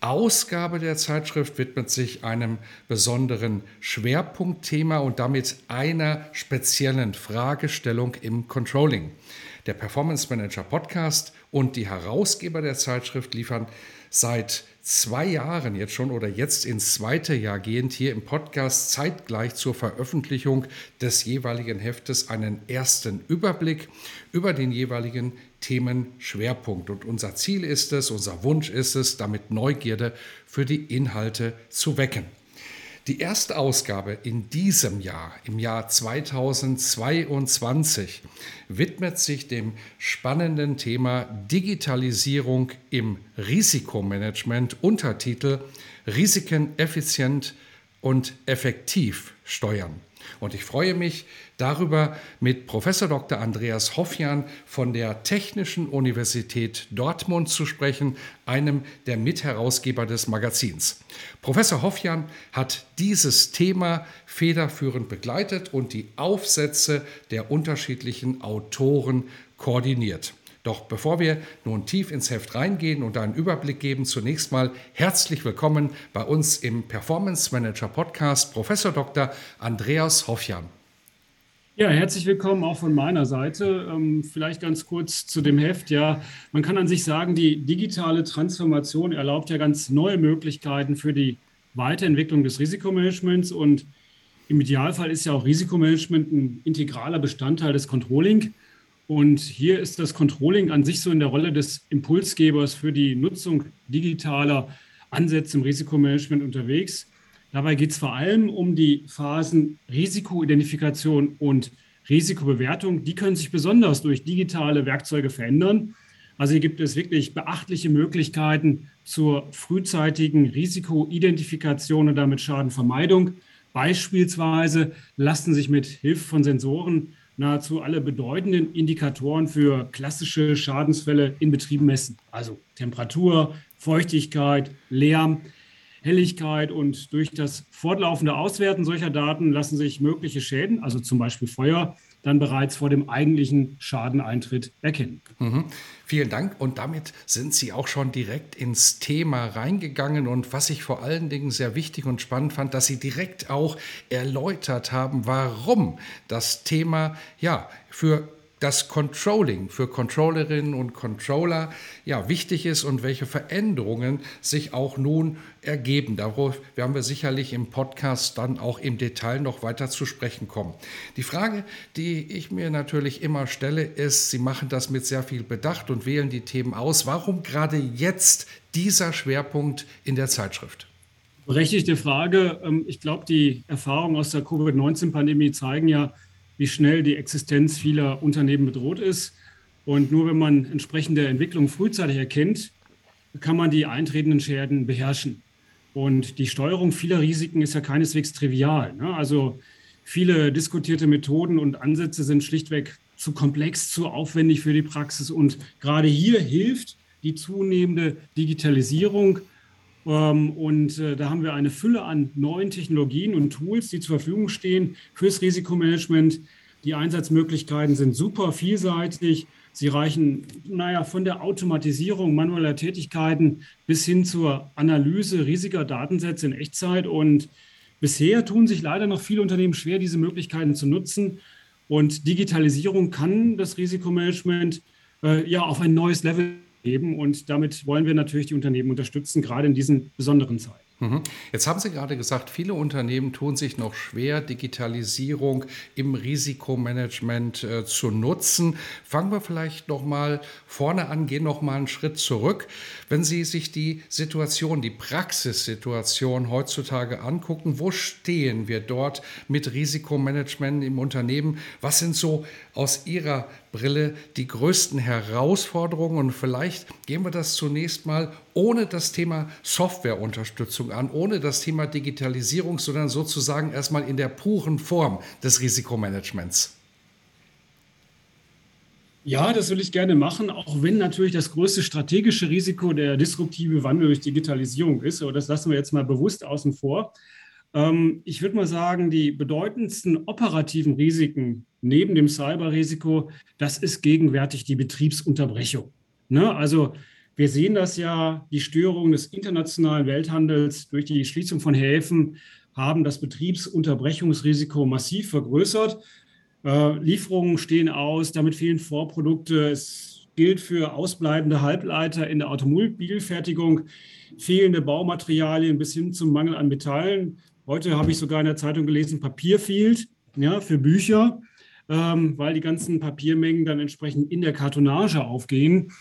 Ausgabe der Zeitschrift widmet sich einem besonderen Schwerpunktthema und damit einer speziellen Fragestellung im Controlling. Der Performance Manager Podcast und die Herausgeber der Zeitschrift liefern seit zwei Jahren jetzt schon oder jetzt ins zweite Jahr gehend hier im Podcast zeitgleich zur Veröffentlichung des jeweiligen Heftes einen ersten Überblick über den jeweiligen Themenschwerpunkt. Und unser Ziel ist es, unser Wunsch ist es, damit Neugierde für die Inhalte zu wecken. Die erste Ausgabe in diesem Jahr, im Jahr 2022, widmet sich dem spannenden Thema Digitalisierung im Risikomanagement, Untertitel Risiken effizient und effektiv steuern. Und ich freue mich darüber, mit Professor Dr. Andreas Hoffjan von der Technischen Universität Dortmund zu sprechen, einem der Mitherausgeber des Magazins. Professor Hoffjan hat dieses Thema federführend begleitet und die Aufsätze der unterschiedlichen Autoren koordiniert. Doch bevor wir nun tief ins Heft reingehen und einen Überblick geben, zunächst mal herzlich willkommen bei uns im Performance Manager Podcast Professor Dr. Andreas Hoffjan. Ja, herzlich willkommen auch von meiner Seite. Ähm, vielleicht ganz kurz zu dem Heft. Ja, man kann an sich sagen, die digitale Transformation erlaubt ja ganz neue Möglichkeiten für die Weiterentwicklung des Risikomanagements und im Idealfall ist ja auch Risikomanagement ein integraler Bestandteil des Controlling. Und hier ist das Controlling an sich so in der Rolle des Impulsgebers für die Nutzung digitaler Ansätze im Risikomanagement unterwegs. Dabei geht es vor allem um die Phasen Risikoidentifikation und Risikobewertung. Die können sich besonders durch digitale Werkzeuge verändern. Also hier gibt es wirklich beachtliche Möglichkeiten zur frühzeitigen Risikoidentifikation und damit Schadenvermeidung. Beispielsweise lassen sich mit Hilfe von Sensoren nahezu alle bedeutenden Indikatoren für klassische Schadensfälle in Betrieben messen. Also Temperatur, Feuchtigkeit, Lärm, Helligkeit und durch das fortlaufende Auswerten solcher Daten lassen sich mögliche Schäden, also zum Beispiel Feuer, dann bereits vor dem eigentlichen Schadeneintritt erkennen. Mhm. Vielen Dank. Und damit sind Sie auch schon direkt ins Thema reingegangen. Und was ich vor allen Dingen sehr wichtig und spannend fand, dass Sie direkt auch erläutert haben, warum das Thema ja für das Controlling für Controllerinnen und Controller ja wichtig ist und welche Veränderungen sich auch nun ergeben. Darauf werden wir sicherlich im Podcast dann auch im Detail noch weiter zu sprechen kommen. Die Frage, die ich mir natürlich immer stelle, ist, Sie machen das mit sehr viel Bedacht und wählen die Themen aus. Warum gerade jetzt dieser Schwerpunkt in der Zeitschrift? Berechtigte Frage. Ähm, ich glaube, die Erfahrungen aus der Covid-19-Pandemie zeigen ja, wie schnell die Existenz vieler Unternehmen bedroht ist. Und nur wenn man entsprechende Entwicklungen frühzeitig erkennt, kann man die eintretenden Schäden beherrschen. Und die Steuerung vieler Risiken ist ja keineswegs trivial. Ne? Also viele diskutierte Methoden und Ansätze sind schlichtweg zu komplex, zu aufwendig für die Praxis. Und gerade hier hilft die zunehmende Digitalisierung und äh, da haben wir eine Fülle an neuen Technologien und Tools, die zur Verfügung stehen fürs Risikomanagement. Die Einsatzmöglichkeiten sind super vielseitig. Sie reichen, naja, von der Automatisierung manueller Tätigkeiten bis hin zur Analyse riesiger Datensätze in Echtzeit. Und bisher tun sich leider noch viele Unternehmen schwer, diese Möglichkeiten zu nutzen. Und Digitalisierung kann das Risikomanagement äh, ja auf ein neues Level geben. Und damit wollen wir natürlich die Unternehmen unterstützen, gerade in diesen besonderen Zeiten. Mhm. Jetzt haben Sie gerade gesagt, viele Unternehmen tun sich noch schwer, Digitalisierung im Risikomanagement äh, zu nutzen. Fangen wir vielleicht noch mal vorne an, gehen noch mal einen Schritt zurück. Wenn Sie sich die Situation, die Praxissituation heutzutage angucken, wo stehen wir dort mit Risikomanagement im Unternehmen? Was sind so aus Ihrer Brille die größten Herausforderungen? Und vielleicht gehen wir das zunächst mal ohne das Thema Softwareunterstützung an, ohne das Thema Digitalisierung, sondern sozusagen erstmal in der puren Form des Risikomanagements. Ja, das will ich gerne machen, auch wenn natürlich das größte strategische Risiko der disruptive Wandel durch Digitalisierung ist. Aber das lassen wir jetzt mal bewusst außen vor. Ähm, ich würde mal sagen, die bedeutendsten operativen Risiken neben dem Cyberrisiko, das ist gegenwärtig die Betriebsunterbrechung. Ne? Also wir sehen das ja, die Störung des internationalen Welthandels durch die Schließung von Häfen haben das Betriebsunterbrechungsrisiko massiv vergrößert. Äh, Lieferungen stehen aus, damit fehlen Vorprodukte. Es gilt für ausbleibende Halbleiter in der Automobilfertigung, fehlende Baumaterialien bis hin zum Mangel an Metallen. Heute habe ich sogar in der Zeitung gelesen, Papier fehlt ja, für Bücher, ähm, weil die ganzen Papiermengen dann entsprechend in der Kartonage aufgehen.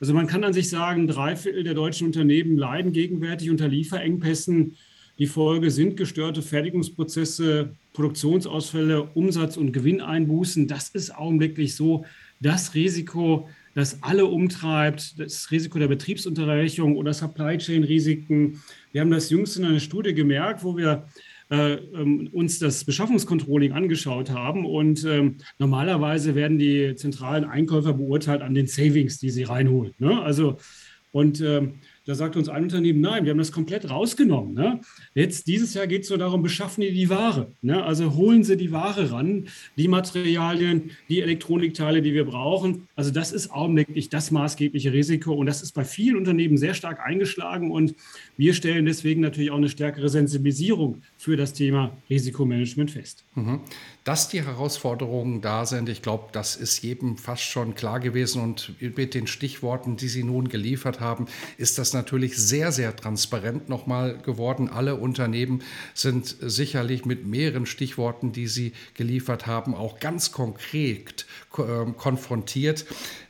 Also man kann an sich sagen, drei Viertel der deutschen Unternehmen leiden gegenwärtig unter Lieferengpässen. Die Folge sind gestörte Fertigungsprozesse, Produktionsausfälle, Umsatz- und Gewinneinbußen. Das ist augenblicklich so das Risiko, das alle umtreibt, das Risiko der Betriebsunterbrechung oder Supply Chain Risiken. Wir haben das jüngst in einer Studie gemerkt, wo wir äh, ähm, uns das Beschaffungscontrolling angeschaut haben. Und ähm, normalerweise werden die zentralen Einkäufer beurteilt an den Savings, die sie reinholen. Ne? Also, und ähm, da sagt uns ein Unternehmen, nein, wir haben das komplett rausgenommen. Ne? Jetzt dieses Jahr geht es so darum, beschaffen die die Ware. Ne? Also holen sie die Ware ran, die Materialien, die Elektronikteile, die wir brauchen. Also das ist augenblicklich das maßgebliche Risiko und das ist bei vielen Unternehmen sehr stark eingeschlagen und wir stellen deswegen natürlich auch eine stärkere Sensibilisierung für das Thema Risikomanagement fest. Mhm. Dass die Herausforderungen da sind, ich glaube, das ist jedem fast schon klar gewesen und mit den Stichworten, die Sie nun geliefert haben, ist das natürlich sehr, sehr transparent nochmal geworden. Alle Unternehmen sind sicherlich mit mehreren Stichworten, die Sie geliefert haben, auch ganz konkret konfrontiert.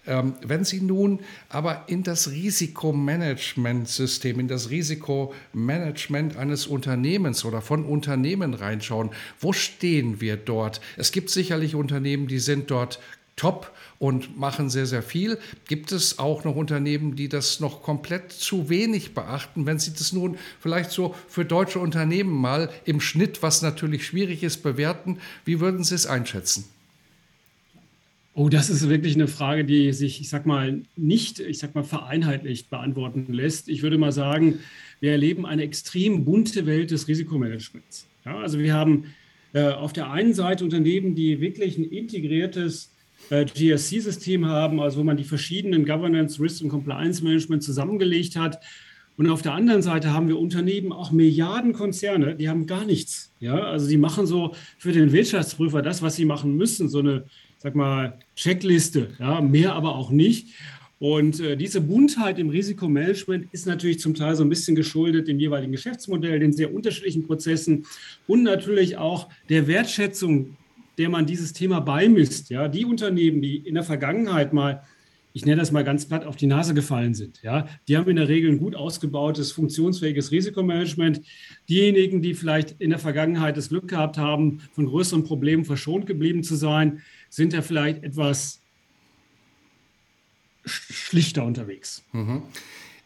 Ähm, wenn Sie nun aber in das Risikomanagementsystem, in das Risikomanagement eines Unternehmens oder von Unternehmen reinschauen, wo stehen wir dort? Es gibt sicherlich Unternehmen, die sind dort top und machen sehr, sehr viel. Gibt es auch noch Unternehmen, die das noch komplett zu wenig beachten? Wenn Sie das nun vielleicht so für deutsche Unternehmen mal im Schnitt, was natürlich schwierig ist, bewerten, wie würden Sie es einschätzen? Oh, das ist wirklich eine Frage, die sich, ich sag mal, nicht, ich sag mal, vereinheitlicht beantworten lässt. Ich würde mal sagen, wir erleben eine extrem bunte Welt des Risikomanagements. Ja, also wir haben äh, auf der einen Seite Unternehmen, die wirklich ein integriertes äh, GRC-System haben, also wo man die verschiedenen Governance, Risk und Compliance Management zusammengelegt hat. Und auf der anderen Seite haben wir Unternehmen, auch Milliardenkonzerne, die haben gar nichts. Ja, also die machen so für den Wirtschaftsprüfer das, was sie machen müssen, so eine, sag mal, Checkliste, ja, mehr aber auch nicht. Und äh, diese Buntheit im Risikomanagement ist natürlich zum Teil so ein bisschen geschuldet dem jeweiligen Geschäftsmodell, den sehr unterschiedlichen Prozessen und natürlich auch der Wertschätzung der man dieses Thema beimisst. Ja, die Unternehmen, die in der Vergangenheit mal, ich nenne das mal ganz platt, auf die Nase gefallen sind, ja, die haben in der Regel ein gut ausgebautes, funktionsfähiges Risikomanagement. Diejenigen, die vielleicht in der Vergangenheit das Glück gehabt haben, von größeren Problemen verschont geblieben zu sein, sind ja vielleicht etwas schlichter unterwegs. Mhm.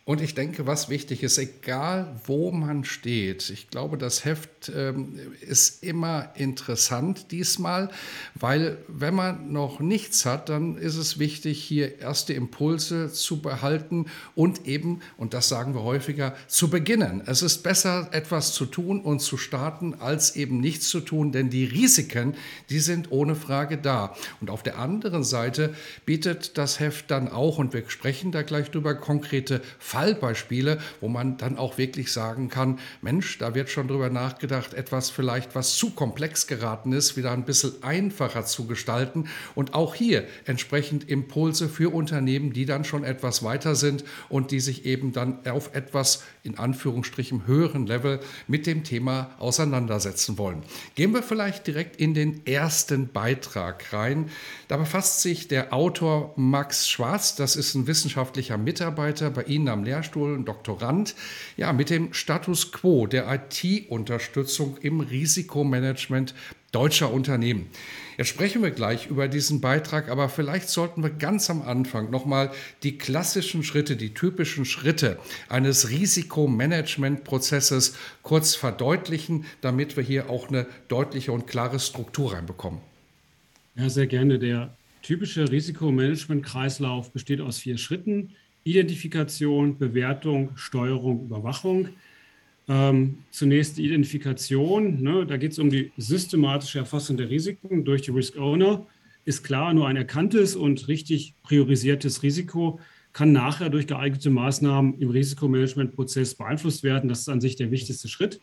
Und ich denke, was wichtig ist, egal wo man steht, ich glaube, das Heft ähm, ist immer interessant diesmal, weil wenn man noch nichts hat, dann ist es wichtig, hier erste Impulse zu behalten und eben, und das sagen wir häufiger, zu beginnen. Es ist besser, etwas zu tun und zu starten, als eben nichts zu tun, denn die Risiken, die sind ohne Frage da. Und auf der anderen Seite bietet das Heft dann auch, und wir sprechen da gleich drüber, konkrete Fallbeispiele, wo man dann auch wirklich sagen kann, Mensch, da wird schon drüber nachgedacht, etwas vielleicht, was zu komplex geraten ist, wieder ein bisschen einfacher zu gestalten und auch hier entsprechend Impulse für Unternehmen, die dann schon etwas weiter sind und die sich eben dann auf etwas in Anführungsstrichen höheren Level mit dem Thema auseinandersetzen wollen. Gehen wir vielleicht direkt in den ersten Beitrag rein. Da befasst sich der Autor Max Schwarz, das ist ein wissenschaftlicher Mitarbeiter bei Ihnen am Lehrstuhl, ein Doktorand, ja, mit dem Status quo der IT-Unterstützung im Risikomanagement deutscher Unternehmen. Jetzt sprechen wir gleich über diesen Beitrag, aber vielleicht sollten wir ganz am Anfang nochmal die klassischen Schritte, die typischen Schritte eines Risikomanagementprozesses kurz verdeutlichen, damit wir hier auch eine deutliche und klare Struktur reinbekommen. Ja, sehr gerne. Der typische Risikomanagement-Kreislauf besteht aus vier Schritten. Identifikation, Bewertung, Steuerung, Überwachung. Ähm, zunächst die Identifikation. Ne, da geht es um die systematische Erfassung der Risiken durch die Risk Owner. Ist klar, nur ein erkanntes und richtig priorisiertes Risiko kann nachher durch geeignete Maßnahmen im Risikomanagementprozess beeinflusst werden. Das ist an sich der wichtigste Schritt.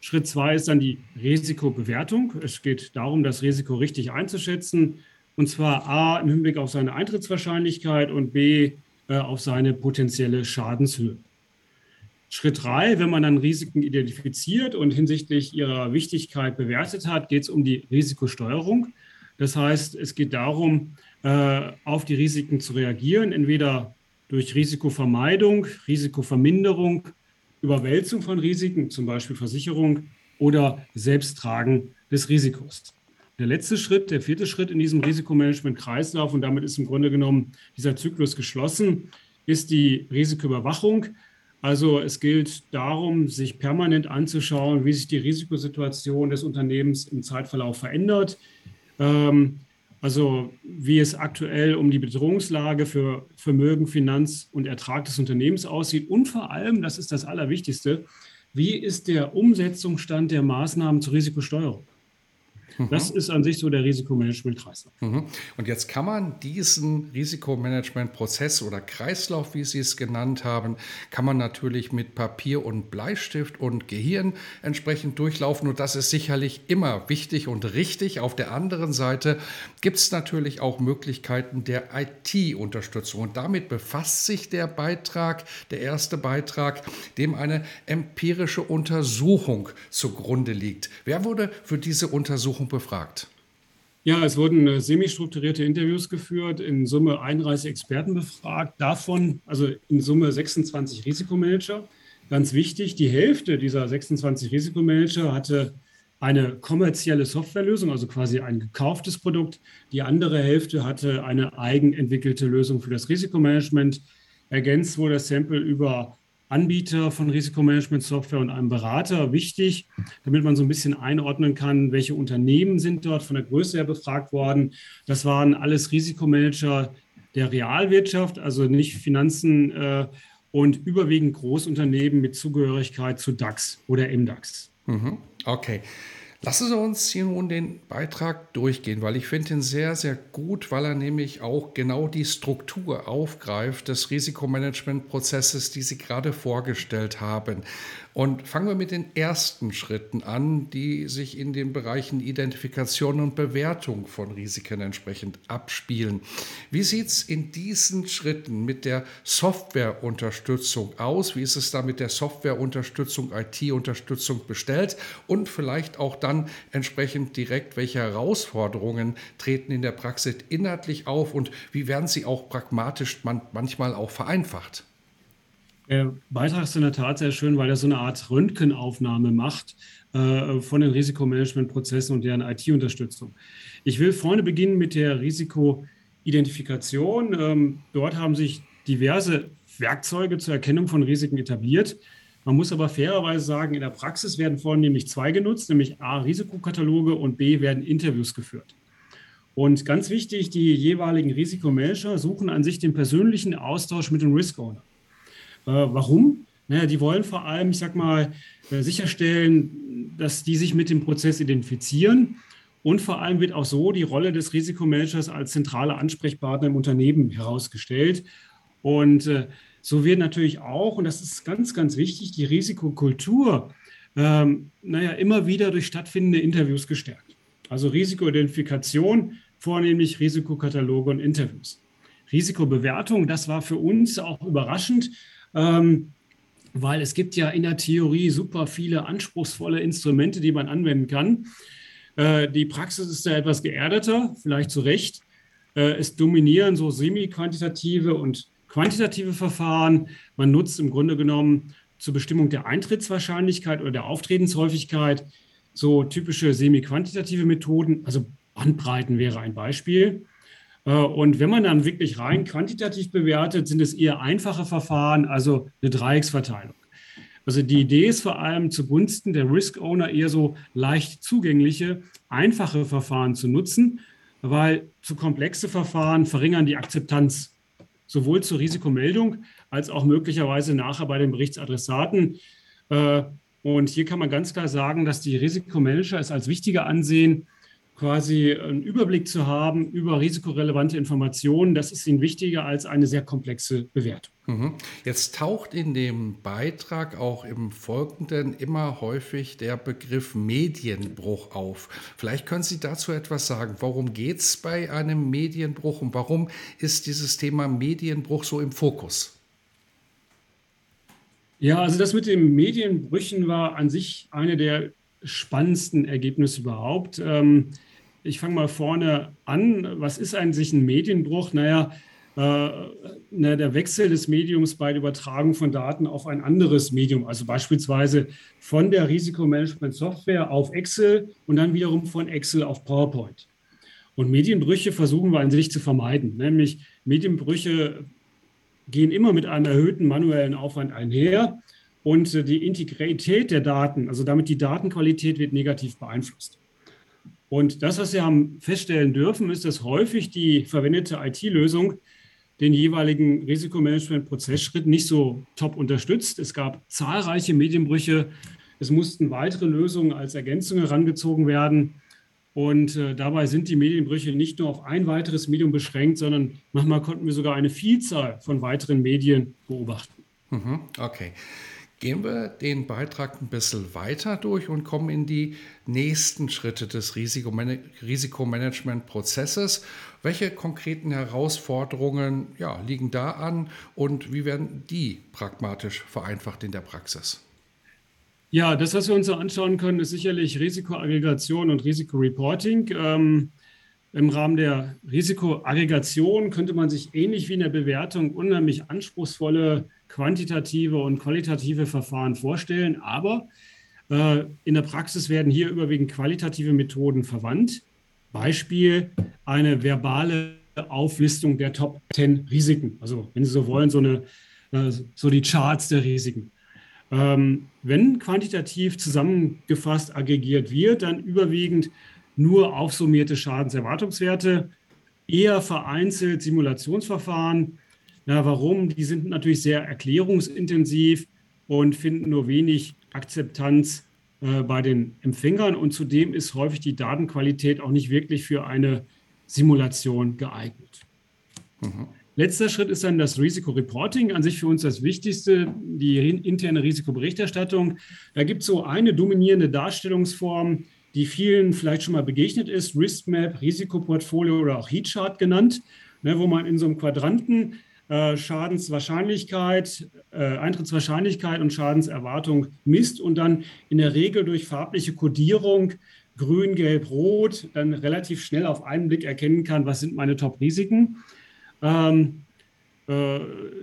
Schritt zwei ist dann die Risikobewertung. Es geht darum, das Risiko richtig einzuschätzen. Und zwar A im Hinblick auf seine Eintrittswahrscheinlichkeit und B äh, auf seine potenzielle Schadenshöhe. Schritt drei, wenn man dann Risiken identifiziert und hinsichtlich ihrer Wichtigkeit bewertet hat, geht es um die Risikosteuerung. Das heißt, es geht darum, äh, auf die Risiken zu reagieren, entweder durch Risikovermeidung, Risikoverminderung, Überwälzung von Risiken, zum Beispiel Versicherung oder Selbsttragen des Risikos. Der letzte Schritt, der vierte Schritt in diesem Risikomanagement-Kreislauf, und damit ist im Grunde genommen dieser Zyklus geschlossen, ist die Risikoüberwachung. Also es gilt darum, sich permanent anzuschauen, wie sich die Risikosituation des Unternehmens im Zeitverlauf verändert. Ähm, also wie es aktuell um die Bedrohungslage für Vermögen, Finanz und Ertrag des Unternehmens aussieht. Und vor allem, das ist das Allerwichtigste, wie ist der Umsetzungsstand der Maßnahmen zur Risikosteuerung? Mhm. Das ist an sich so der Risikomanagement-Kreislauf. Mhm. Und jetzt kann man diesen Risikomanagement-Prozess oder Kreislauf, wie Sie es genannt haben, kann man natürlich mit Papier und Bleistift und Gehirn entsprechend durchlaufen. Und das ist sicherlich immer wichtig und richtig. Auf der anderen Seite gibt es natürlich auch Möglichkeiten der IT-Unterstützung. Und damit befasst sich der Beitrag, der erste Beitrag, dem eine empirische Untersuchung zugrunde liegt. Wer wurde für diese Untersuchung Untersuchung befragt? Ja, es wurden äh, semi-strukturierte Interviews geführt, in Summe 31 Experten befragt, davon also in Summe 26 Risikomanager. Ganz wichtig, die Hälfte dieser 26 Risikomanager hatte eine kommerzielle Softwarelösung, also quasi ein gekauftes Produkt. Die andere Hälfte hatte eine eigenentwickelte Lösung für das Risikomanagement. Ergänzt wurde das Sample über Anbieter von Risikomanagement-Software und einem Berater wichtig, damit man so ein bisschen einordnen kann, welche Unternehmen sind dort von der Größe her befragt worden. Das waren alles Risikomanager der Realwirtschaft, also nicht Finanzen äh, und überwiegend Großunternehmen mit Zugehörigkeit zu DAX oder MDAX. Mhm. Okay. Lassen Sie uns hier nun den Beitrag durchgehen, weil ich finde ihn sehr, sehr gut, weil er nämlich auch genau die Struktur aufgreift des Risikomanagementprozesses, die Sie gerade vorgestellt haben. Und fangen wir mit den ersten Schritten an, die sich in den Bereichen Identifikation und Bewertung von Risiken entsprechend abspielen. Wie sieht es in diesen Schritten mit der Softwareunterstützung aus? Wie ist es da mit der Softwareunterstützung, IT-Unterstützung bestellt? Und vielleicht auch dann entsprechend direkt, welche Herausforderungen treten in der Praxis inhaltlich auf und wie werden sie auch pragmatisch manchmal auch vereinfacht? Der Beitrag ist in der Tat sehr schön, weil er so eine Art Röntgenaufnahme macht äh, von den Risikomanagementprozessen und deren IT-Unterstützung. Ich will vorne beginnen mit der Risikoidentifikation. Ähm, dort haben sich diverse Werkzeuge zur Erkennung von Risiken etabliert. Man muss aber fairerweise sagen, in der Praxis werden vornehmlich zwei genutzt, nämlich A, Risikokataloge und B, werden Interviews geführt. Und ganz wichtig, die jeweiligen Risikomanager suchen an sich den persönlichen Austausch mit dem Risk Owner. Äh, warum? Naja, die wollen vor allem, ich sag mal, äh, sicherstellen, dass die sich mit dem Prozess identifizieren. Und vor allem wird auch so die Rolle des Risikomanagers als zentraler Ansprechpartner im Unternehmen herausgestellt. Und äh, so wird natürlich auch, und das ist ganz, ganz wichtig, die Risikokultur, ähm, naja, immer wieder durch stattfindende Interviews gestärkt. Also Risikoidentifikation, vornehmlich Risikokataloge und Interviews. Risikobewertung, das war für uns auch überraschend, ähm, weil es gibt ja in der Theorie super viele anspruchsvolle Instrumente, die man anwenden kann. Äh, die Praxis ist da etwas geerdeter, vielleicht zu Recht. Äh, es dominieren so semi-quantitative und quantitative Verfahren. Man nutzt im Grunde genommen zur Bestimmung der Eintrittswahrscheinlichkeit oder der Auftreten,shäufigkeit so typische semi-quantitative Methoden, also Bandbreiten wäre ein Beispiel. Äh, und wenn man dann wirklich rein quantitativ bewertet, sind es eher einfache Verfahren, also eine Dreiecksverteilung. Also die Idee ist vor allem zugunsten der Risk Owner eher so leicht zugängliche, einfache Verfahren zu nutzen, weil zu komplexe Verfahren verringern die Akzeptanz sowohl zur Risikomeldung als auch möglicherweise nachher bei den Berichtsadressaten. Äh, und hier kann man ganz klar sagen, dass die Risikomanager es als wichtiger ansehen, quasi einen Überblick zu haben über risikorelevante Informationen. Das ist ihnen wichtiger als eine sehr komplexe Bewertung. Mhm. Jetzt taucht in dem Beitrag auch im Folgenden immer häufig der Begriff Medienbruch auf. Vielleicht können Sie dazu etwas sagen. Warum geht es bei einem Medienbruch und warum ist dieses Thema Medienbruch so im Fokus? Ja, also das mit den Medienbrüchen war an sich eine der spannendsten Ergebnisse überhaupt. Ähm, ich fange mal vorne an. Was ist eigentlich ein Medienbruch? Naja, äh, na, der Wechsel des Mediums bei der Übertragung von Daten auf ein anderes Medium, also beispielsweise von der Risikomanagement-Software auf Excel und dann wiederum von Excel auf PowerPoint. Und Medienbrüche versuchen wir an sich zu vermeiden, nämlich Medienbrüche gehen immer mit einem erhöhten manuellen Aufwand einher. Und äh, die Integrität der Daten, also damit die Datenqualität, wird negativ beeinflusst. Und das, was wir haben feststellen dürfen, ist, dass häufig die verwendete IT-Lösung den jeweiligen Risikomanagement-Prozessschritt nicht so top unterstützt. Es gab zahlreiche Medienbrüche. Es mussten weitere Lösungen als Ergänzung herangezogen werden. Und äh, dabei sind die Medienbrüche nicht nur auf ein weiteres Medium beschränkt, sondern manchmal konnten wir sogar eine Vielzahl von weiteren Medien beobachten. Mhm, okay. Gehen wir den Beitrag ein bisschen weiter durch und kommen in die nächsten Schritte des Risikomanagement-Prozesses. Welche konkreten Herausforderungen ja, liegen da an und wie werden die pragmatisch vereinfacht in der Praxis? Ja, das, was wir uns anschauen können, ist sicherlich Risikoaggregation und Risikoreporting. Ähm, Im Rahmen der Risikoaggregation könnte man sich ähnlich wie in der Bewertung unheimlich anspruchsvolle quantitative und qualitative Verfahren vorstellen, aber äh, in der Praxis werden hier überwiegend qualitative Methoden verwandt. Beispiel eine verbale Auflistung der Top 10 Risiken. Also, wenn Sie so wollen, so, eine, äh, so die Charts der Risiken. Ähm, wenn quantitativ zusammengefasst aggregiert wird, dann überwiegend nur aufsummierte Schadenserwartungswerte, eher vereinzelt Simulationsverfahren na, warum? Die sind natürlich sehr erklärungsintensiv und finden nur wenig Akzeptanz äh, bei den Empfängern. Und zudem ist häufig die Datenqualität auch nicht wirklich für eine Simulation geeignet. Mhm. Letzter Schritt ist dann das Risikoreporting, an sich für uns das Wichtigste, die interne Risikoberichterstattung. Da gibt es so eine dominierende Darstellungsform, die vielen vielleicht schon mal begegnet ist, Riskmap, Risikoportfolio oder auch Heatchart genannt, ne, wo man in so einem Quadranten Schadenswahrscheinlichkeit, äh, Eintrittswahrscheinlichkeit und Schadenserwartung misst und dann in der Regel durch farbliche Kodierung grün, gelb, rot dann relativ schnell auf einen Blick erkennen kann, was sind meine Top-Risiken. Ähm, äh,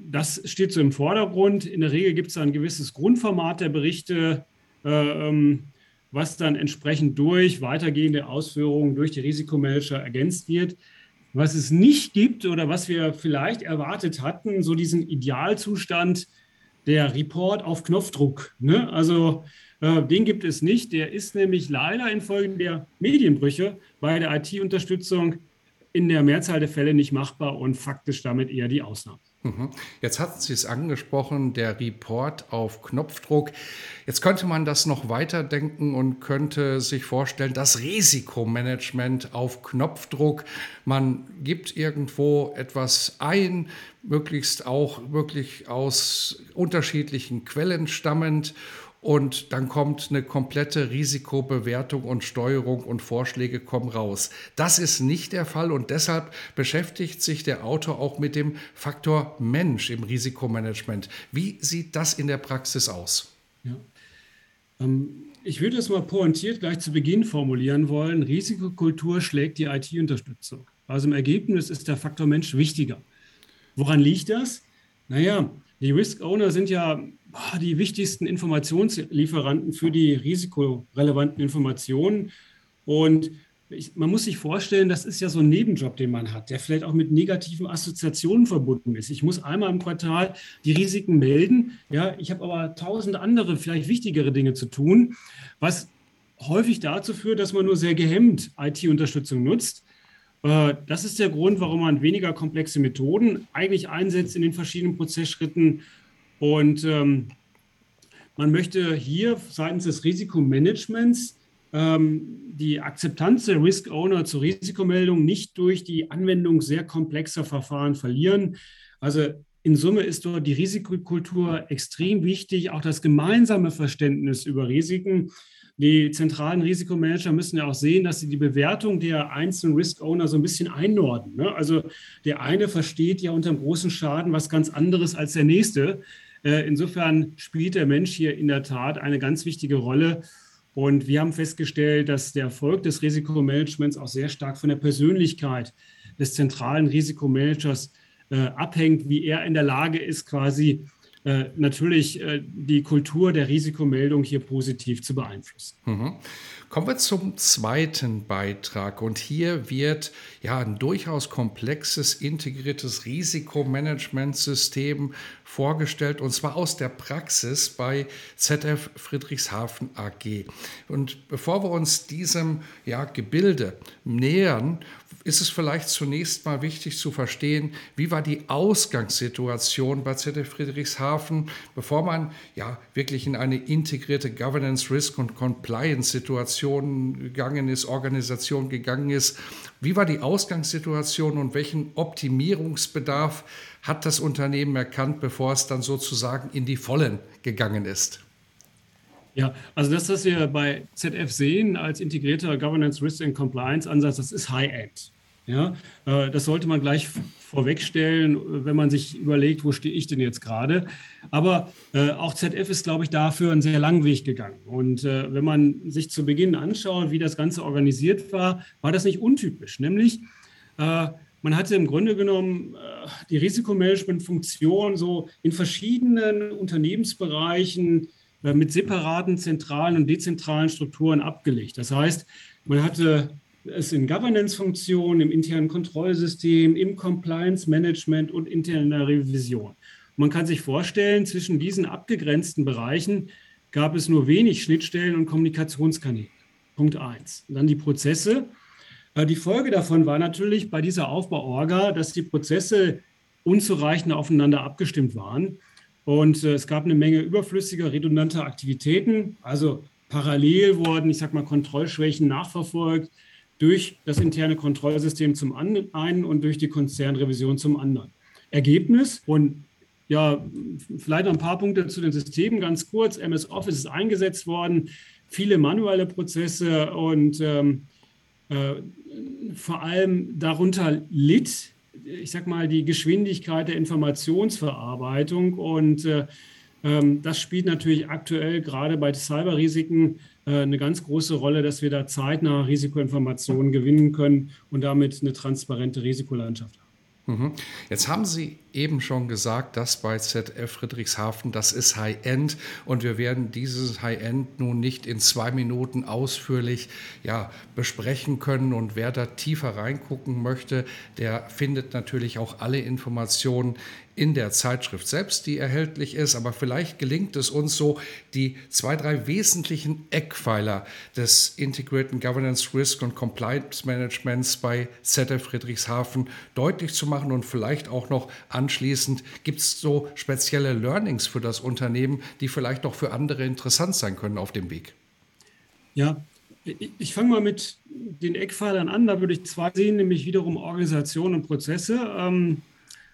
das steht so im Vordergrund. In der Regel gibt es ein gewisses Grundformat der Berichte, äh, ähm, was dann entsprechend durch weitergehende Ausführungen durch die Risikomanager ergänzt wird was es nicht gibt oder was wir vielleicht erwartet hatten, so diesen Idealzustand der Report auf Knopfdruck. Ne? Also äh, den gibt es nicht. Der ist nämlich leider infolge der Medienbrüche bei der IT-Unterstützung in der Mehrzahl der Fälle nicht machbar und faktisch damit eher die Ausnahme. Mhm. Jetzt hatten Sie es angesprochen, der Report auf Knopfdruck. Jetzt könnte man das noch weiterdenken und könnte sich vorstellen, das Risikomanagement auf Knopfdruck. Man gibt irgendwo etwas ein, möglichst auch wirklich aus unterschiedlichen Quellen stammend und dann kommt eine komplette Risikobewertung und Steuerung und Vorschläge kommen raus. Das ist nicht der Fall und deshalb beschäftigt sich der Autor auch mit dem Faktor Mensch im Risikomanagement. Wie sieht das in der Praxis aus? Ja. Ähm, ich würde es mal pointiert gleich zu Beginn formulieren wollen. Risikokultur schlägt die IT-Unterstützung. Also im Ergebnis ist der Faktor Mensch wichtiger. Woran liegt das? Naja, die Risk Owner sind ja die wichtigsten Informationslieferanten für die risikorelevanten Informationen. Und ich, man muss sich vorstellen, das ist ja so ein Nebenjob, den man hat, der vielleicht auch mit negativen Assoziationen verbunden ist. Ich muss einmal im Quartal die Risiken melden. Ja, ich habe aber tausend andere, vielleicht wichtigere Dinge zu tun, was häufig dazu führt, dass man nur sehr gehemmt IT-Unterstützung nutzt. Äh, das ist der Grund, warum man weniger komplexe Methoden eigentlich einsetzt in den verschiedenen Prozessschritten. Und ähm, man möchte hier seitens des Risikomanagements ähm, die Akzeptanz der Risk Owner zur Risikomeldung nicht durch die Anwendung sehr komplexer Verfahren verlieren. Also in Summe ist dort die Risikokultur extrem wichtig, auch das gemeinsame Verständnis über Risiken die zentralen Risikomanager müssen ja auch sehen, dass sie die Bewertung der einzelnen Risk-Owner so ein bisschen einordnen. Ne? Also der eine versteht ja unter dem großen Schaden was ganz anderes als der nächste. Äh, insofern spielt der Mensch hier in der Tat eine ganz wichtige Rolle. Und wir haben festgestellt, dass der Erfolg des Risikomanagements auch sehr stark von der Persönlichkeit des zentralen Risikomanagers äh, abhängt, wie er in der Lage ist, quasi äh, natürlich äh, die Kultur der Risikomeldung hier positiv zu beeinflussen. Mhm. Kommen wir zum zweiten Beitrag. Und hier wird ja ein durchaus komplexes, integriertes Risikomanagementsystem vorgestellt, und zwar aus der Praxis bei ZF Friedrichshafen AG. Und bevor wir uns diesem ja, Gebilde nähern, ist es vielleicht zunächst mal wichtig zu verstehen, wie war die Ausgangssituation bei ZF Friedrichshafen, bevor man ja wirklich in eine integrierte Governance, Risk und Compliance Situation gegangen ist, Organisation gegangen ist. Wie war die Ausgangssituation und welchen Optimierungsbedarf hat das Unternehmen erkannt, bevor es dann sozusagen in die Vollen gegangen ist? Ja, also das, was wir bei ZF sehen als integrierter Governance, Risk and Compliance Ansatz, das ist High-End. Ja, äh, das sollte man gleich vorwegstellen, wenn man sich überlegt, wo stehe ich denn jetzt gerade. Aber äh, auch ZF ist, glaube ich, dafür einen sehr langen Weg gegangen. Und äh, wenn man sich zu Beginn anschaut, wie das Ganze organisiert war, war das nicht untypisch. Nämlich, man hatte im Grunde genommen die Risikomanagement-Funktion so in verschiedenen Unternehmensbereichen mit separaten zentralen und dezentralen Strukturen abgelegt. Das heißt, man hatte es in Governance-Funktionen, im internen Kontrollsystem, im Compliance-Management und interner Revision. Man kann sich vorstellen, zwischen diesen abgegrenzten Bereichen gab es nur wenig Schnittstellen und Kommunikationskanäle. Punkt eins. Dann die Prozesse. Äh, die Folge davon war natürlich bei dieser Aufbauorga, dass die Prozesse unzureichend aufeinander abgestimmt waren. Und äh, es gab eine Menge überflüssiger, redundanter Aktivitäten. Also parallel wurden, ich sage mal, Kontrollschwächen nachverfolgt durch das interne Kontrollsystem zum einen und durch die Konzernrevision zum anderen. Ergebnis und ja, vielleicht noch ein paar Punkte zu den Systemen ganz kurz. MS Office ist eingesetzt worden, viele manuelle Prozesse und ähm, äh, vor allem darunter litt ich sag mal, die Geschwindigkeit der Informationsverarbeitung. Und äh, ähm, das spielt natürlich aktuell gerade bei Cyberrisiken äh, eine ganz große Rolle, dass wir da zeitnah Risikoinformationen gewinnen können und damit eine transparente Risikolandschaft haben. Jetzt haben Sie eben schon gesagt, dass bei ZF Friedrichshafen, das ist High-End und wir werden dieses High-End nun nicht in zwei Minuten ausführlich ja, besprechen können. Und wer da tiefer reingucken möchte, der findet natürlich auch alle Informationen in der Zeitschrift selbst, die erhältlich ist. Aber vielleicht gelingt es uns so, die zwei, drei wesentlichen Eckpfeiler des Integrated Governance, Risk und Compliance Managements bei ZF Friedrichshafen deutlich zu machen und vielleicht auch noch anschließend gibt es so spezielle Learnings für das Unternehmen, die vielleicht auch für andere interessant sein können auf dem Weg. Ja, ich fange mal mit den Eckpfeilern an. Da würde ich zwei sehen, nämlich wiederum Organisation und Prozesse. Ähm, äh,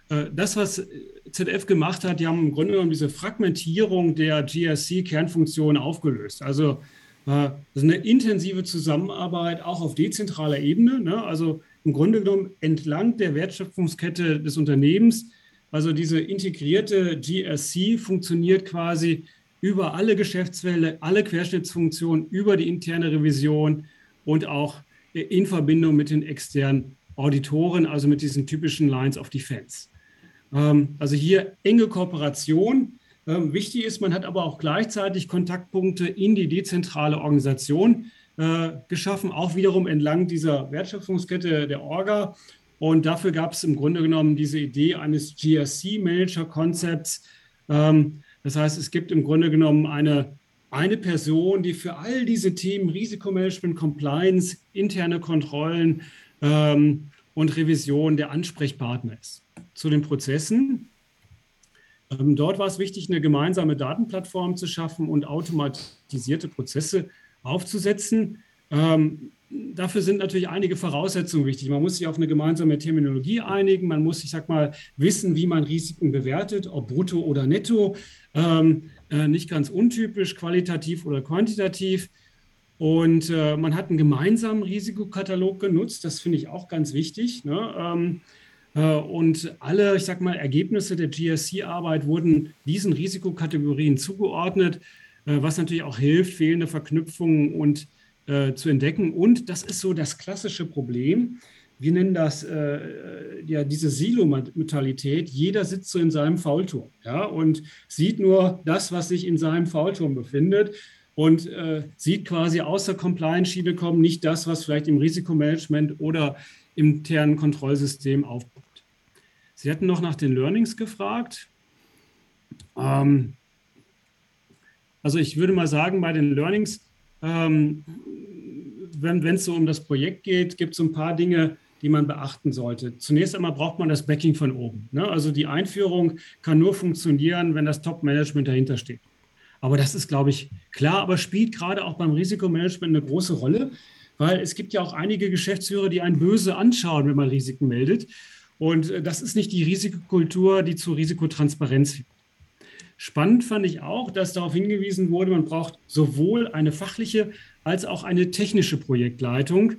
das, was ZF gemacht hat, die haben im Grunde genommen diese Fragmentierung der GRC-Kernfunktion aufgelöst. Also äh, das ist eine intensive Zusammenarbeit auch auf dezentraler Ebene. Ne? Also im Grunde genommen entlang der Wertschöpfungskette des Unternehmens. Also diese integrierte GRC funktioniert quasi über alle Geschäftsfelder, alle Querschnittsfunktionen, über die interne Revision und auch in Verbindung mit den externen Auditoren, also mit diesen typischen Lines of Defense. Ähm, also hier enge Kooperation. Ähm, wichtig ist, man hat aber auch gleichzeitig Kontaktpunkte in die dezentrale Organisation äh, geschaffen, auch wiederum entlang dieser Wertschöpfungskette der Orga. Und dafür gab es im Grunde genommen diese Idee eines GRC-Manager-Konzepts. Ähm, das heißt, es gibt im Grunde genommen eine, eine Person, die für all diese Themen Risikomanagement, Compliance, interne Kontrollen und Revision der Ansprechpartner ist zu den Prozessen. Ähm, dort war es wichtig, eine gemeinsame Datenplattform zu schaffen und automatisierte Prozesse aufzusetzen. Ähm, dafür sind natürlich einige Voraussetzungen wichtig. Man muss sich auf eine gemeinsame Terminologie einigen. Man muss, ich sag mal, wissen, wie man Risiken bewertet, ob brutto oder netto. Ähm, äh, nicht ganz untypisch, qualitativ oder quantitativ. Und äh, man hat einen gemeinsamen Risikokatalog genutzt. Das finde ich auch ganz wichtig. Ne? Ähm, äh, und alle, ich sag mal, Ergebnisse der GSC-Arbeit wurden diesen Risikokategorien zugeordnet, äh, was natürlich auch hilft, fehlende Verknüpfungen und äh, zu entdecken. Und das ist so das klassische Problem. Wir nennen das ja diese Silo-Mentalität. Jeder sitzt so in seinem Faulturm ja, und sieht nur das, was sich in seinem Faulturm befindet und äh, sieht quasi außer Compliance-Schiene kommen nicht das, was vielleicht im Risikomanagement oder im internen Kontrollsystem aufbaut. Sie hatten noch nach den Learnings gefragt. Ähm, also ich würde mal sagen, bei den Learnings, ähm, wenn es so um das Projekt geht, gibt es ein paar Dinge, die man beachten sollte. Zunächst einmal braucht man das Backing von oben. Ne? Also die Einführung kann nur funktionieren, wenn das Top-Management dahinter steht. Aber das ist, glaube ich, klar, aber spielt gerade auch beim Risikomanagement eine große Rolle, weil es gibt ja auch einige Geschäftsführer, die einen böse anschauen, wenn man Risiken meldet. Und äh, das ist nicht die Risikokultur, die zu Risikotransparenz führt. Spannend fand ich auch, dass darauf hingewiesen wurde, man braucht sowohl eine fachliche als auch eine technische Projektleitung.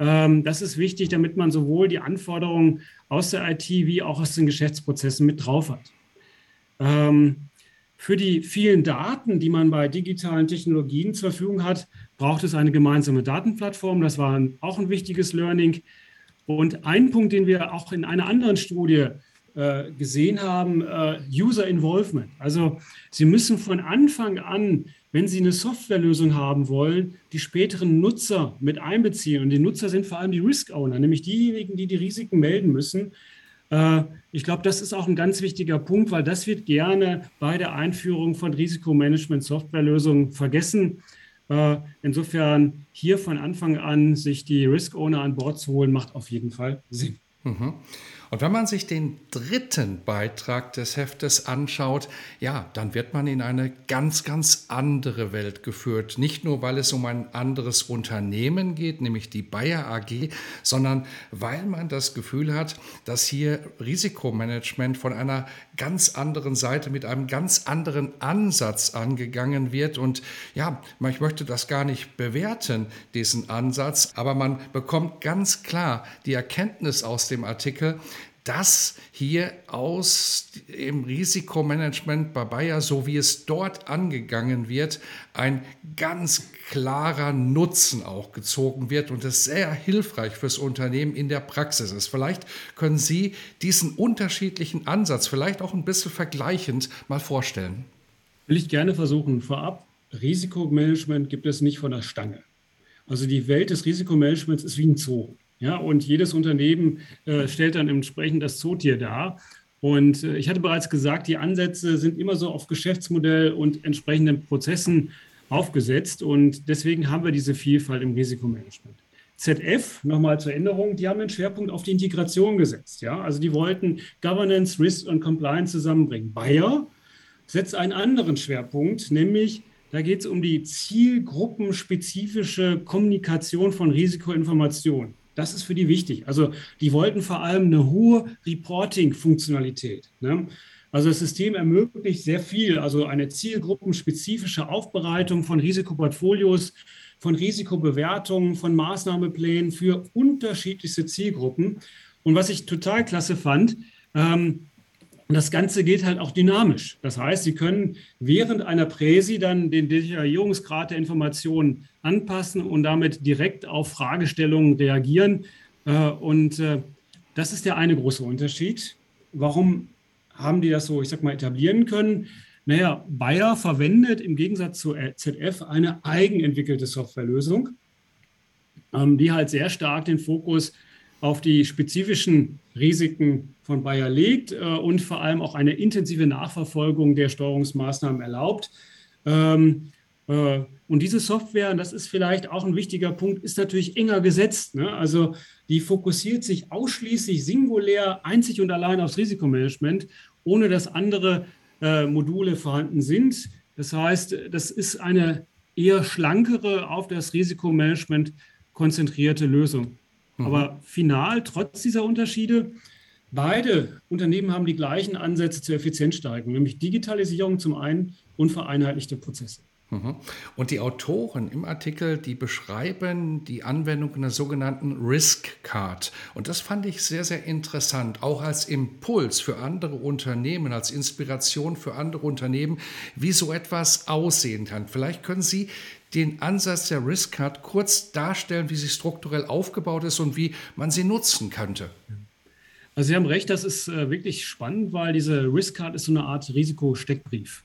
Ähm, das ist wichtig, damit man sowohl die Anforderungen aus der IT wie auch aus den Geschäftsprozessen mit drauf hat. Für die vielen Daten, die man bei digitalen Technologien zur Verfügung hat, braucht es eine gemeinsame Datenplattform. Das war auch ein wichtiges Learning. Und ein Punkt, den wir auch in einer anderen Studie äh, gesehen haben, äh, User Involvement. Also Sie müssen von Anfang an, wenn Sie eine Softwarelösung haben wollen, die späteren Nutzer mit einbeziehen. Und die Nutzer sind vor allem die Risk Owner, nämlich diejenigen, die die Risiken melden müssen. Äh, ich glaube, das ist auch ein ganz wichtiger Punkt, weil das wird gerne bei der Einführung von Risikomanagement-Softwarelösungen vergessen. Äh, insofern hier von Anfang an sich die Risk Owner an Bord zu holen, macht auf jeden Fall Sinn. Mhm. Und wenn man sich den dritten Beitrag des Heftes anschaut, ja, dann wird man in eine ganz, ganz andere Welt geführt. Nicht nur, weil es um ein anderes Unternehmen geht, nämlich die Bayer AG, sondern weil man das Gefühl hat, dass hier Risikomanagement von einer ganz anderen Seite mit einem ganz anderen Ansatz angegangen wird. Und ja, ich möchte das gar nicht bewerten, diesen Ansatz, aber man bekommt ganz klar die Erkenntnis aus dem Artikel, dass hier aus dem Risikomanagement bei Bayer, so wie es dort angegangen wird, ein ganz klarer Nutzen auch gezogen wird und es sehr hilfreich fürs Unternehmen in der Praxis ist. Vielleicht können Sie diesen unterschiedlichen Ansatz vielleicht auch ein bisschen vergleichend mal vorstellen. Will ich gerne versuchen. Vorab, Risikomanagement gibt es nicht von der Stange. Also die Welt des Risikomanagements ist wie ein Zoo. Ja, und jedes Unternehmen äh, stellt dann entsprechend das Zootier dar. Und äh, ich hatte bereits gesagt, die Ansätze sind immer so auf Geschäftsmodell und entsprechenden Prozessen aufgesetzt. Und deswegen haben wir diese Vielfalt im Risikomanagement. ZF, nochmal zur Erinnerung, die haben den Schwerpunkt auf die Integration gesetzt. Ja? Also die wollten Governance, Risk und Compliance zusammenbringen. Bayer setzt einen anderen Schwerpunkt, nämlich da geht es um die zielgruppenspezifische Kommunikation von Risikoinformationen. Das ist für die wichtig. Also die wollten vor allem eine hohe Reporting-Funktionalität. Ne? Also das System ermöglicht sehr viel, also eine zielgruppenspezifische Aufbereitung von Risikoportfolios, von Risikobewertungen, von Maßnahmeplänen für unterschiedlichste Zielgruppen. Und was ich total klasse fand, ähm, das Ganze geht halt auch dynamisch. Das heißt, Sie können während einer Präsi dann den Detaillierungsgrad der Informationen anpassen und damit direkt auf Fragestellungen reagieren. Äh, und äh, das ist der eine große Unterschied. Warum haben die das so, ich sag mal, etablieren können? Naja, Bayer verwendet im Gegensatz zu ZF eine eigenentwickelte Softwarelösung, ähm, die halt sehr stark den Fokus auf die spezifischen Risiken von Bayer legt äh, und vor allem auch eine intensive Nachverfolgung der Steuerungsmaßnahmen erlaubt. Ähm, äh, und diese Software, und das ist vielleicht auch ein wichtiger Punkt, ist natürlich enger gesetzt. Ne? Also die fokussiert sich ausschließlich singulär, einzig und allein aufs Risikomanagement, ohne dass andere äh, Module vorhanden sind. Das heißt, das ist eine eher schlankere, auf das Risikomanagement konzentrierte Lösung. Mhm. Aber final, trotz dieser Unterschiede, beide Unternehmen haben die gleichen Ansätze zur Effizienzsteigerung, nämlich Digitalisierung zum einen und vereinheitlichte Prozesse. Mhm. Und die Autoren im Artikel, die beschreiben die Anwendung einer sogenannten Risk Card. Und das fand ich sehr, sehr interessant, auch als Impuls für andere Unternehmen, als Inspiration für andere Unternehmen, wie so etwas aussehen kann. Vielleicht können Sie den Ansatz der Risk Card kurz darstellen, wie sie strukturell aufgebaut ist und wie man sie nutzen könnte. Also Sie haben recht, das ist äh, wirklich spannend, weil diese Risk Card ist so eine Art Risikosteckbrief.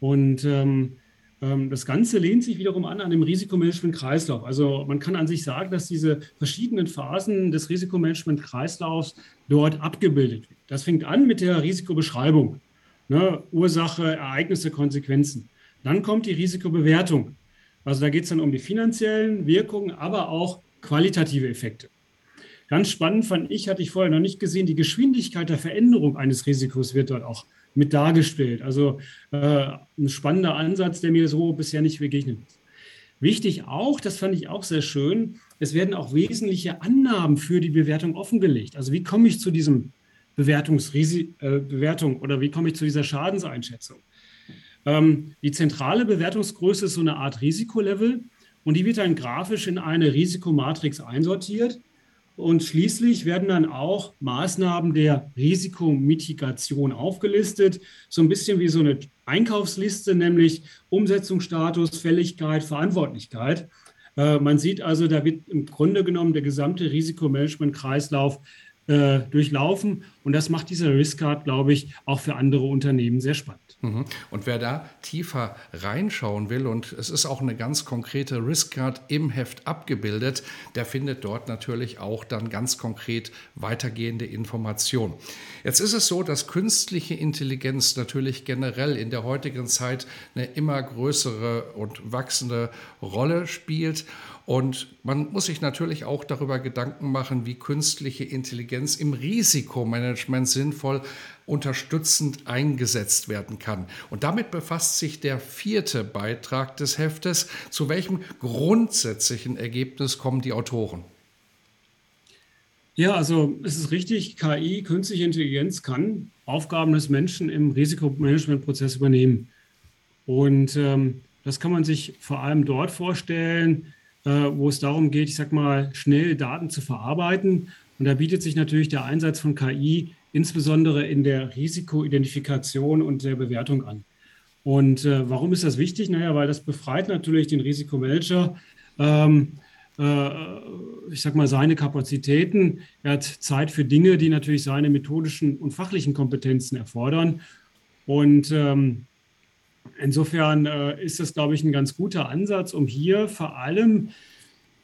Und ähm, ähm, das Ganze lehnt sich wiederum an an dem Risikomanagement-Kreislauf. Also man kann an sich sagen, dass diese verschiedenen Phasen des Risikomanagement-Kreislaufs dort abgebildet werden. Das fängt an mit der Risikobeschreibung, ne? Ursache, Ereignisse, Konsequenzen. Dann kommt die Risikobewertung. Also da geht es dann um die finanziellen Wirkungen, aber auch qualitative Effekte. Ganz spannend fand ich, hatte ich vorher noch nicht gesehen, die Geschwindigkeit der Veränderung eines Risikos wird dort auch mit dargestellt. Also äh, ein spannender Ansatz, der mir so bisher nicht begegnet ist. Wichtig auch, das fand ich auch sehr schön, es werden auch wesentliche Annahmen für die Bewertung offengelegt. Also wie komme ich zu diesem Bewertungsrisi äh, Bewertung oder wie komme ich zu dieser Schadenseinschätzung? Ähm, die zentrale Bewertungsgröße ist so eine Art Risikolevel und die wird dann grafisch in eine Risikomatrix einsortiert. Und schließlich werden dann auch Maßnahmen der Risikomitigation aufgelistet, so ein bisschen wie so eine Einkaufsliste, nämlich Umsetzungsstatus, Fälligkeit, Verantwortlichkeit. Äh, man sieht also, da wird im Grunde genommen der gesamte Risikomanagement-Kreislauf äh, durchlaufen. Und das macht dieser Riskcard, glaube ich, auch für andere Unternehmen sehr spannend. Mhm. Und wer da tiefer reinschauen will, und es ist auch eine ganz konkrete Riskcard im Heft abgebildet, der findet dort natürlich auch dann ganz konkret weitergehende Informationen. Jetzt ist es so, dass künstliche Intelligenz natürlich generell in der heutigen Zeit eine immer größere und wachsende Rolle spielt. Und man muss sich natürlich auch darüber Gedanken machen, wie künstliche Intelligenz im Risikomanagement sinnvoll unterstützend eingesetzt werden kann. Und damit befasst sich der vierte Beitrag des Heftes. Zu welchem grundsätzlichen Ergebnis kommen die Autoren? Ja, also es ist richtig, KI, künstliche Intelligenz kann Aufgaben des Menschen im Risikomanagementprozess übernehmen. Und ähm, das kann man sich vor allem dort vorstellen, äh, wo es darum geht, ich sag mal, schnell Daten zu verarbeiten Und da bietet sich natürlich der Einsatz von KI insbesondere in der Risikoidentifikation und der Bewertung an. Und äh, warum ist das wichtig? Naja, weil das befreit natürlich den Risikomanager, ähm, äh, ich sag mal, seine Kapazitäten. Er hat Zeit für Dinge, die natürlich seine methodischen und fachlichen Kompetenzen erfordern. Und ähm, insofern äh, ist das, glaube ich, ein ganz guter Ansatz, um hier vor allem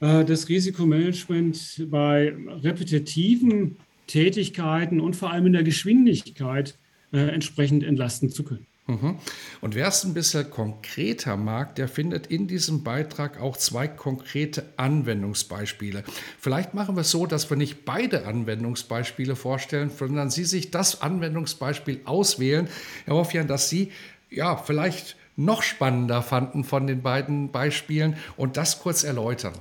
äh, das Risikomanagement bei repetitiven Tätigkeiten und vor allem in der Geschwindigkeit äh, entsprechend entlasten zu können. Mhm. Und wer es ein bisschen konkreter mag, der findet in diesem Beitrag auch zwei konkrete Anwendungsbeispiele. Vielleicht machen wir es so, dass wir nicht beide Anwendungsbeispiele vorstellen, sondern Sie sich das Anwendungsbeispiel auswählen. Herr Hoffjan, dass Sie ja vielleicht noch spannender fanden von den beiden Beispielen und das kurz erläutern.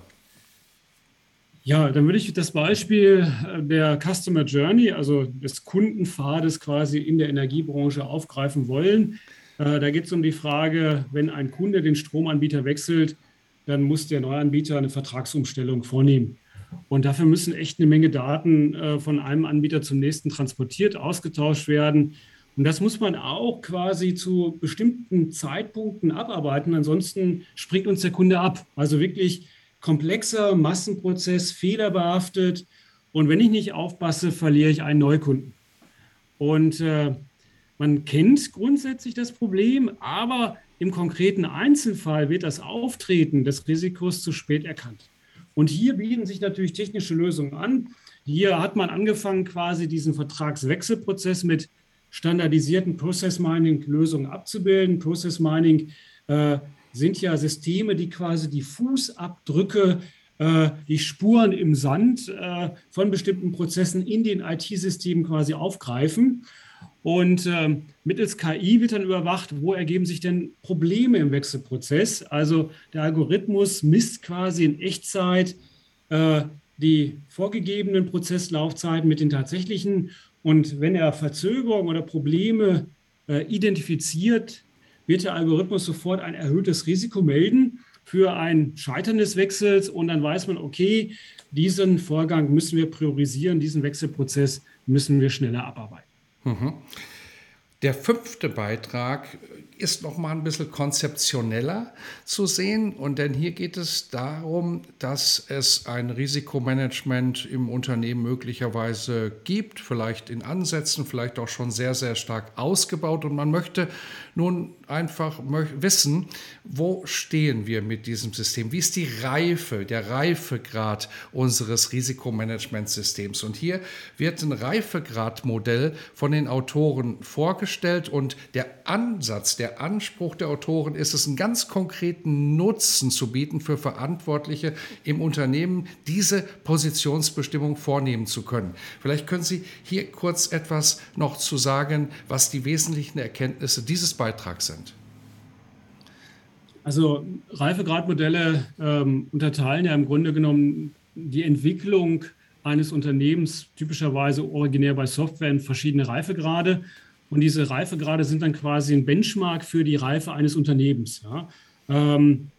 Ja, dann würde ich das Beispiel äh, der Customer Journey, also des Kundenpfades quasi in der Energiebranche aufgreifen wollen. Äh, da geht es um die Frage, wenn ein Kunde den Stromanbieter wechselt, dann muss der Neuanbieter eine Vertragsumstellung vornehmen. Und dafür müssen echt eine Menge Daten äh, von einem Anbieter zum nächsten transportiert, ausgetauscht werden. Und das muss man auch quasi zu bestimmten Zeitpunkten abarbeiten. Ansonsten springt uns der Kunde ab. Also wirklich komplexer Massenprozess, fehlerbehaftet. Und wenn ich nicht aufpasse, verliere ich einen Neukunden. Und äh, man kennt grundsätzlich das Problem, aber im konkreten Einzelfall wird das Auftreten des Risikos zu spät erkannt. Und hier bieten sich natürlich technische Lösungen an. Hier hat man angefangen, quasi diesen Vertragswechselprozess mit standardisierten Process Mining Lösungen abzubilden. Process Mining äh, sind ja Systeme, die quasi die Fußabdrücke, äh, die Spuren im Sand äh, von bestimmten Prozessen in den IT-Systemen quasi aufgreifen. Und äh, mittels KI wird dann überwacht, wo ergeben sich denn Probleme im Wechselprozess. Also der Algorithmus misst quasi in Echtzeit äh, die vorgegebenen Prozesslaufzeiten mit den tatsächlichen. Und wenn er Verzögerungen oder Probleme äh, identifiziert, wird der Algorithmus sofort ein erhöhtes Risiko melden für ein Scheitern des Wechsels und dann weiß man, okay, diesen Vorgang müssen wir priorisieren, diesen Wechselprozess müssen wir schneller abarbeiten. Mhm. Der fünfte Beitrag ist noch mal ein bisschen konzeptioneller zu sehen. Und denn hier geht es darum, dass es ein Risikomanagement im Unternehmen möglicherweise gibt, vielleicht in Ansätzen, vielleicht auch schon sehr, sehr stark ausgebaut. Und man möchte nun einfach wissen, wo stehen wir mit diesem System? Wie ist die Reife, der Reifegrad unseres Risikomanagementsystems? Und hier wird ein Reifegradmodell von den Autoren vorgestellt und der Ansatz, der Anspruch der Autoren ist es, einen ganz konkreten Nutzen zu bieten für Verantwortliche im Unternehmen, diese Positionsbestimmung vornehmen zu können. Vielleicht können Sie hier kurz etwas noch zu sagen, was die wesentlichen Erkenntnisse dieses Beitrags sind. Also Reifegradmodelle ähm, unterteilen ja im Grunde genommen die Entwicklung eines Unternehmens typischerweise originär bei Software in verschiedene Reifegrade. Und diese Reifegrade sind dann quasi ein Benchmark für die Reife eines Unternehmens. Ja. Ähm,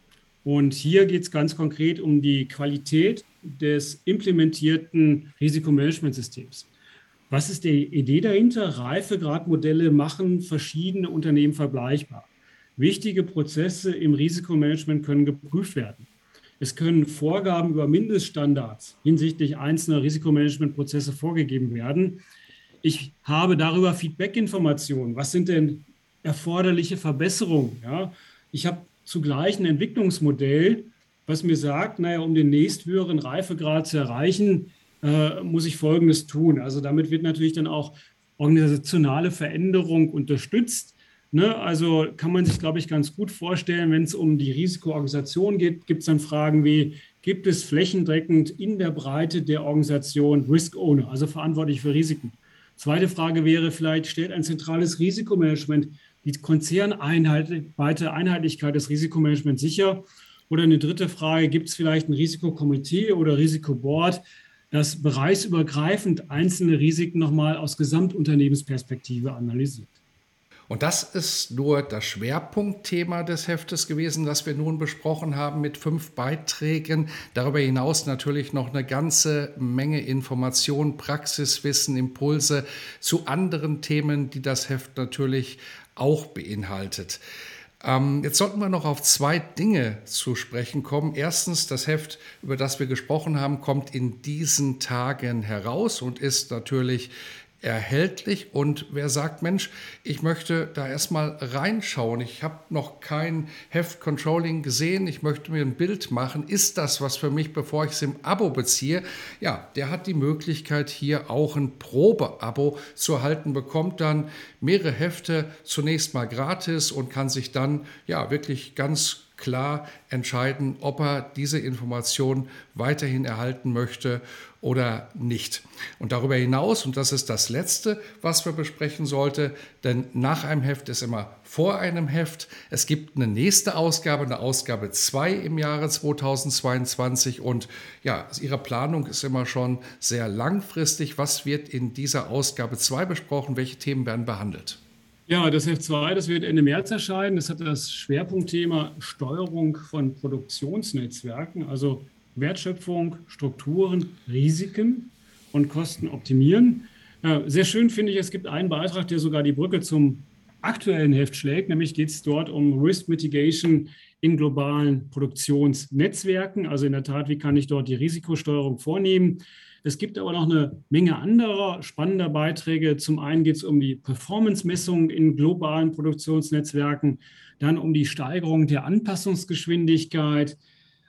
und hier geht es ganz konkret um die Qualität des implementierten Risikomanagementsystems. Was ist die Idee dahinter? Reifegradmodelle machen verschiedene Unternehmen vergleichbar. Wichtige Prozesse im Risikomanagement können geprüft werden. Es können Vorgaben über Mindeststandards hinsichtlich einzelner Risikomanagementprozesse vorgegeben werden. Ich habe darüber Feedback-Informationen. Was sind denn erforderliche Verbesserungen? Ja? Ich habe zugleich ein Entwicklungsmodell, was mir sagt, naja, um den nächsthöheren Reifegrad zu erreichen, äh, muss ich Folgendes tun. Also damit wird natürlich dann auch organisationale Veränderung unterstützt. Ne? Also kann man sich, glaube ich, ganz gut vorstellen, wenn es um die Risikoorganisation geht, gibt es dann Fragen wie, gibt es flächendeckend in der Breite der Organisation Risk Owner, also verantwortlich für Risiken? Zweite Frage wäre vielleicht, stellt ein zentrales Risikomanagement die konzernweite Einheitlichkeit des Risikomanagements sicher? Oder eine dritte Frage, gibt es vielleicht ein Risikokomitee oder Risikoboard, das bereichsübergreifend einzelne Risiken nochmal aus Gesamtunternehmensperspektive analysiert. Und das ist nur das Schwerpunktthema des Heftes gewesen, das wir nun besprochen haben mit fünf Beiträgen. Darüber hinaus natürlich noch eine ganze Menge Informationen, Praxiswissen, Impulse zu anderen Themen, die das Heft natürlich auch beinhaltet. Ähm, jetzt sollten wir noch auf zwei Dinge zu sprechen kommen. Erstens, das Heft, über das wir gesprochen haben, kommt in diesen Tagen heraus und ist natürlich erhältlich. Und wer sagt, Mensch, ich möchte da erstmal reinschauen, ich habe noch kein Heft-Controlling gesehen, ich möchte mir ein Bild machen, ist das was für mich, bevor ich es im Abo beziehe? Ja, der hat die Möglichkeit, hier auch ein Probe-Abo zu erhalten, bekommt dann mehrere Hefte zunächst mal gratis und kann sich dann ja wirklich ganz klar entscheiden, ob er diese Information weiterhin erhalten möchte oder nicht. Und darüber hinaus, und das ist das Letzte, was wir besprechen sollten, denn nach einem Heft ist immer vor einem Heft. Es gibt eine nächste Ausgabe, eine Ausgabe 2 im Jahre 2022 und ja, Ihre Planung ist immer schon sehr langfristig. Was wird in dieser Ausgabe 2 besprochen? Welche Themen werden behandelt? Ja, das F2, das wird Ende März erscheinen. Das hat das Schwerpunktthema Steuerung von Produktionsnetzwerken, also Wertschöpfung, Strukturen, Risiken und Kosten optimieren. Sehr schön finde ich, es gibt einen Beitrag, der sogar die Brücke zum aktuellen Heft schlägt. Nämlich geht es dort um Risk Mitigation in globalen Produktionsnetzwerken. Also in der Tat, wie kann ich dort die Risikosteuerung vornehmen? Es gibt aber noch eine Menge anderer spannender Beiträge. Zum einen geht es um die Performance-Messung in globalen Produktionsnetzwerken, dann um die Steigerung der Anpassungsgeschwindigkeit.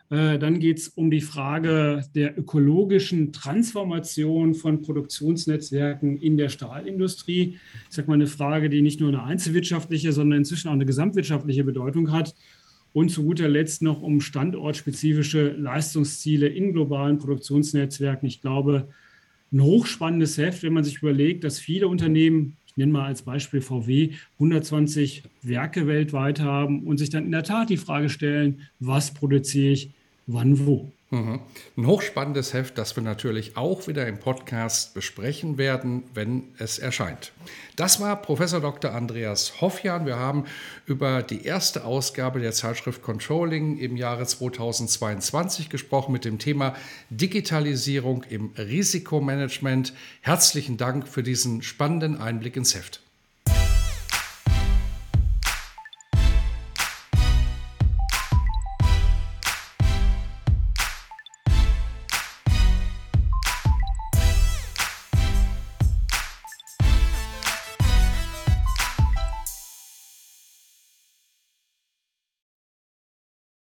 Äh, dann geht es um die Frage der ökologischen Transformation von Produktionsnetzwerken in der Stahlindustrie. Ich sage mal eine Frage, die nicht nur eine einzelwirtschaftliche, sondern inzwischen auch eine gesamtwirtschaftliche Bedeutung hat und zu guter Letzt noch um standortspezifische Leistungsziele in globalen Produktionsnetzwerken. Ich glaube, ein hochspannendes Heft, wenn man sich überlegt, dass viele Unternehmen, ich nenne mal als Beispiel VW, 120 Werke weltweit haben und sich dann in der Tat die Frage stellen, was produziere ich, wann, wo. Mhm. Ein hochspannendes Heft, das wir natürlich auch wieder im Podcast besprechen werden, wenn es erscheint. Das war Professor Dr. Andreas Hoffjan. Wir haben über die erste Ausgabe der Zeitschrift Controlling im Jahre 2022 gesprochen mit dem Thema Digitalisierung im Risikomanagement. Herzlichen Dank für diesen spannenden Einblick ins Heft.